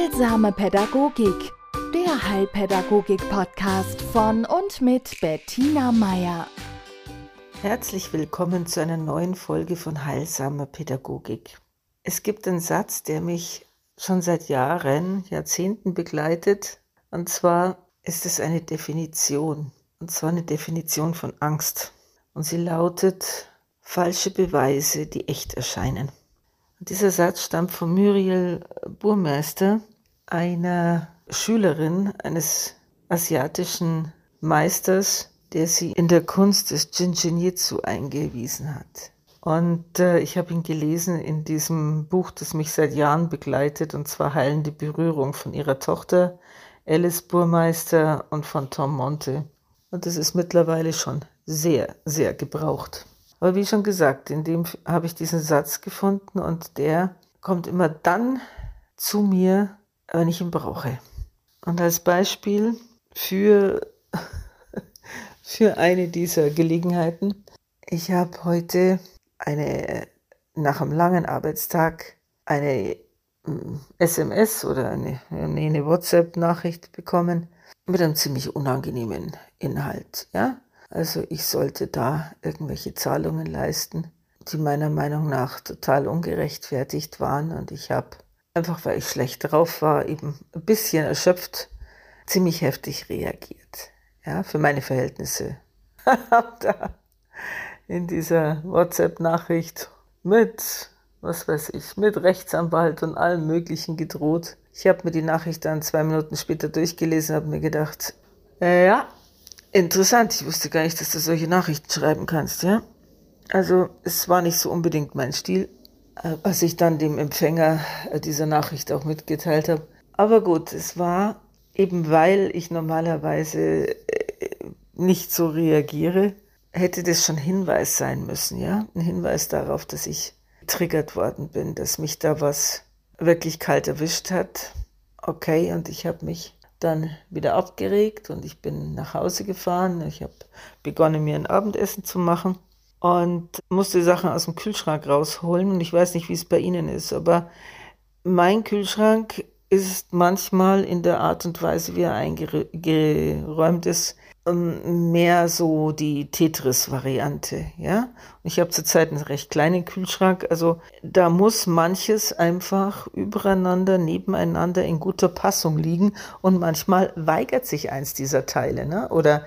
Heilsame Pädagogik, der Heilpädagogik-Podcast von und mit Bettina Meier. Herzlich willkommen zu einer neuen Folge von Heilsamer Pädagogik. Es gibt einen Satz, der mich schon seit Jahren, Jahrzehnten begleitet, und zwar ist es eine Definition, und zwar eine Definition von Angst. Und sie lautet falsche Beweise, die echt erscheinen. Dieser Satz stammt von Muriel Burmeister, einer Schülerin eines asiatischen Meisters, der sie in der Kunst des Jinjinjitsu eingewiesen hat. Und äh, ich habe ihn gelesen in diesem Buch, das mich seit Jahren begleitet, und zwar Heilende Berührung von ihrer Tochter Alice Burmeister und von Tom Monte. Und das ist mittlerweile schon sehr, sehr gebraucht. Aber wie schon gesagt, in dem habe ich diesen Satz gefunden und der kommt immer dann zu mir, wenn ich ihn brauche. Und als Beispiel für, für eine dieser Gelegenheiten, ich habe heute eine, nach einem langen Arbeitstag eine SMS mm, oder eine, eine WhatsApp-Nachricht bekommen mit einem ziemlich unangenehmen Inhalt. Ja? Also ich sollte da irgendwelche Zahlungen leisten, die meiner Meinung nach total ungerechtfertigt waren. Und ich habe, einfach weil ich schlecht drauf war, eben ein bisschen erschöpft, ziemlich heftig reagiert. Ja, für meine Verhältnisse. da in dieser WhatsApp-Nachricht mit, was weiß ich, mit Rechtsanwalt und allem Möglichen gedroht. Ich habe mir die Nachricht dann zwei Minuten später durchgelesen, habe mir gedacht, äh, ja, Interessant, ich wusste gar nicht, dass du solche Nachrichten schreiben kannst, ja? Also, es war nicht so unbedingt mein Stil, was ich dann dem Empfänger äh, dieser Nachricht auch mitgeteilt habe. Aber gut, es war eben weil ich normalerweise äh, nicht so reagiere, hätte das schon Hinweis sein müssen, ja? Ein Hinweis darauf, dass ich getriggert worden bin, dass mich da was wirklich kalt erwischt hat. Okay, und ich habe mich dann wieder abgeregt und ich bin nach Hause gefahren. Ich habe begonnen, mir ein Abendessen zu machen und musste Sachen aus dem Kühlschrank rausholen. Und ich weiß nicht, wie es bei Ihnen ist, aber mein Kühlschrank ist manchmal in der Art und Weise, wie er eingeräumt ist, mehr so die Tetris-Variante, ja. Ich habe zurzeit einen recht kleinen Kühlschrank, also da muss manches einfach übereinander, nebeneinander in guter Passung liegen und manchmal weigert sich eins dieser Teile, ne? Oder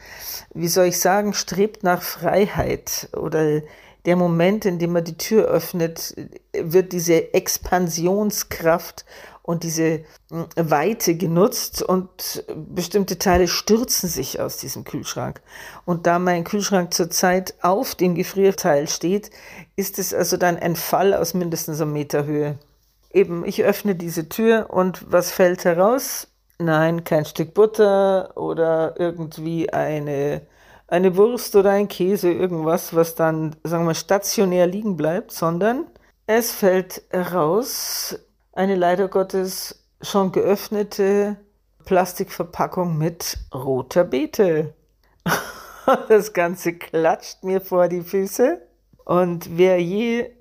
wie soll ich sagen, strebt nach Freiheit oder der Moment, in dem man die Tür öffnet, wird diese Expansionskraft und diese hm, Weite genutzt und bestimmte Teile stürzen sich aus diesem Kühlschrank. Und da mein Kühlschrank zurzeit auf dem Gefrierteil steht, ist es also dann ein Fall aus mindestens einem Meter Höhe. Eben, ich öffne diese Tür und was fällt heraus? Nein, kein Stück Butter oder irgendwie eine, eine Wurst oder ein Käse, irgendwas, was dann, sagen wir, stationär liegen bleibt, sondern es fällt heraus eine leider Gottes schon geöffnete Plastikverpackung mit roter Beete. Das Ganze klatscht mir vor die Füße. Und wer je äh,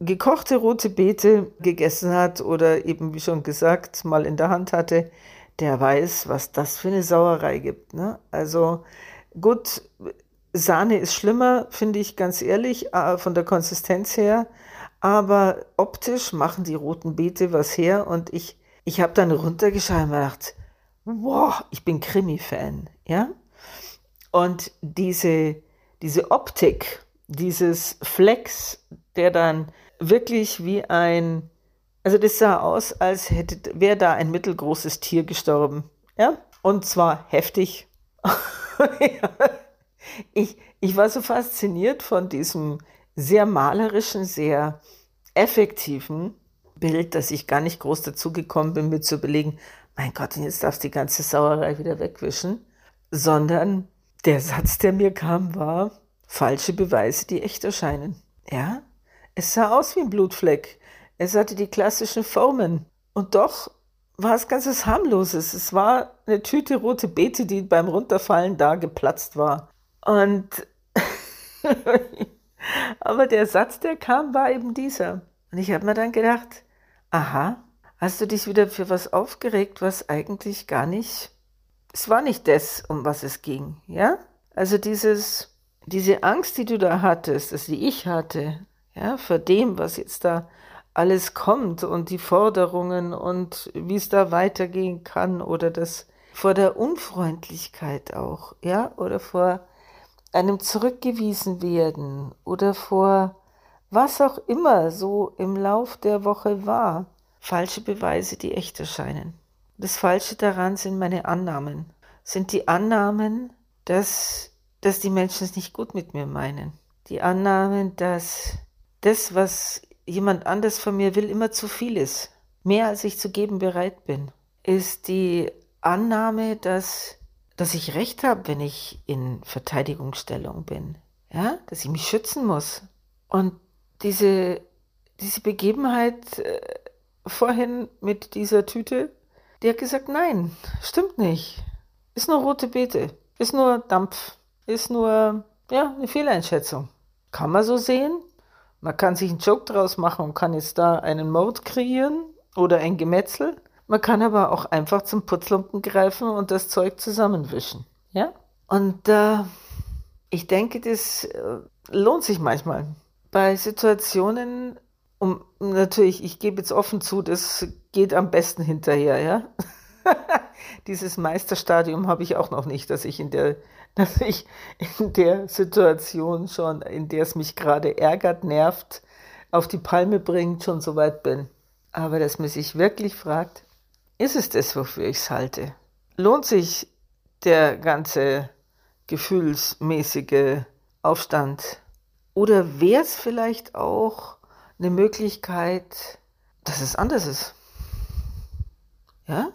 gekochte rote Beete gegessen hat oder eben, wie schon gesagt, mal in der Hand hatte, der weiß, was das für eine Sauerei gibt. Ne? Also gut, Sahne ist schlimmer, finde ich ganz ehrlich, äh, von der Konsistenz her. Aber optisch machen die roten Beete was her und ich, ich habe dann runtergeschaut und gedacht, wow, ich bin Krimi-Fan, ja? Und diese, diese Optik, dieses Flex, der dann wirklich wie ein, also das sah aus, als hätte, wäre da ein mittelgroßes Tier gestorben, ja? Und zwar heftig. ich, ich war so fasziniert von diesem sehr malerischen, sehr effektiven Bild, dass ich gar nicht groß dazu gekommen bin, mir zu überlegen, mein Gott, jetzt darfst du die ganze Sauerei wieder wegwischen, sondern der Satz, der mir kam, war falsche Beweise, die echt erscheinen. Ja, es sah aus wie ein Blutfleck. Es hatte die klassischen Formen. Und doch war es ganz was harmloses. Es war eine Tüte rote Beete, die beim Runterfallen da geplatzt war. Und aber der Satz, der kam, war eben dieser. Und ich habe mir dann gedacht, aha, Hast du dich wieder für was aufgeregt, was eigentlich gar nicht, es war nicht das, um was es ging, ja? Also dieses, diese Angst, die du da hattest, dass die ich hatte, ja, vor dem, was jetzt da alles kommt und die Forderungen und wie es da weitergehen kann oder das vor der Unfreundlichkeit auch, ja, oder vor einem zurückgewiesen werden oder vor was auch immer so im Lauf der Woche war. Falsche Beweise, die echt erscheinen. Das Falsche daran sind meine Annahmen. Sind die Annahmen, dass, dass die Menschen es nicht gut mit mir meinen. Die Annahmen, dass das, was jemand anders von mir will, immer zu viel ist. Mehr als ich zu geben bereit bin. Ist die Annahme, dass, dass ich recht habe, wenn ich in Verteidigungsstellung bin. Ja, dass ich mich schützen muss. Und diese, diese Begebenheit äh, vorhin mit dieser Tüte, die hat gesagt, nein, stimmt nicht. Ist nur rote Beete, ist nur Dampf, ist nur ja, eine Fehleinschätzung. Kann man so sehen, man kann sich einen Joke draus machen und kann jetzt da einen Mord kreieren oder ein Gemetzel. Man kann aber auch einfach zum Putzlumpen greifen und das Zeug zusammenwischen. Ja? Und äh, ich denke, das äh, lohnt sich manchmal. Bei Situationen, um natürlich, ich gebe jetzt offen zu, das geht am besten hinterher, ja. Dieses Meisterstadium habe ich auch noch nicht, dass ich in der dass ich in der Situation schon, in der es mich gerade ärgert, nervt, auf die Palme bringt, schon so weit bin. Aber dass man sich wirklich fragt, ist es das, wofür ich es halte? Lohnt sich der ganze gefühlsmäßige Aufstand? Oder wäre es vielleicht auch eine Möglichkeit, dass es anders ist? Ja?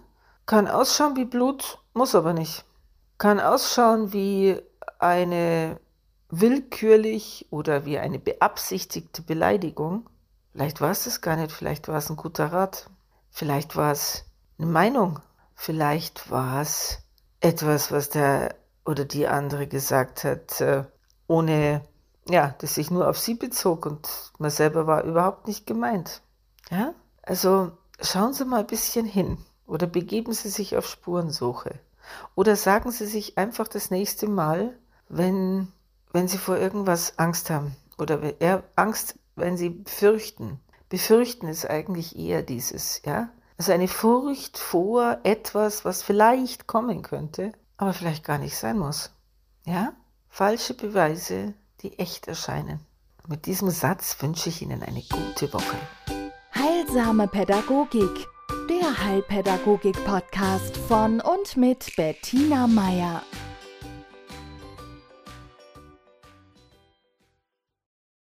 Kann ausschauen wie Blut, muss aber nicht kann ausschauen wie eine willkürlich oder wie eine beabsichtigte Beleidigung. Vielleicht war es das gar nicht, vielleicht war es ein guter Rat, vielleicht war es eine Meinung, vielleicht war es etwas, was der oder die andere gesagt hat, äh, ohne, ja, das sich nur auf sie bezog und man selber war überhaupt nicht gemeint. Ja? Also schauen Sie mal ein bisschen hin oder begeben Sie sich auf Spurensuche. Oder sagen Sie sich einfach das nächste Mal, wenn, wenn Sie vor irgendwas Angst haben oder eher Angst, wenn Sie fürchten. Befürchten ist eigentlich eher dieses, ja? Also eine Furcht vor etwas, was vielleicht kommen könnte, aber vielleicht gar nicht sein muss. Ja? Falsche Beweise, die echt erscheinen. Mit diesem Satz wünsche ich Ihnen eine gute Woche. Heilsame Pädagogik der Heilpädagogik-Podcast von und mit Bettina Meier.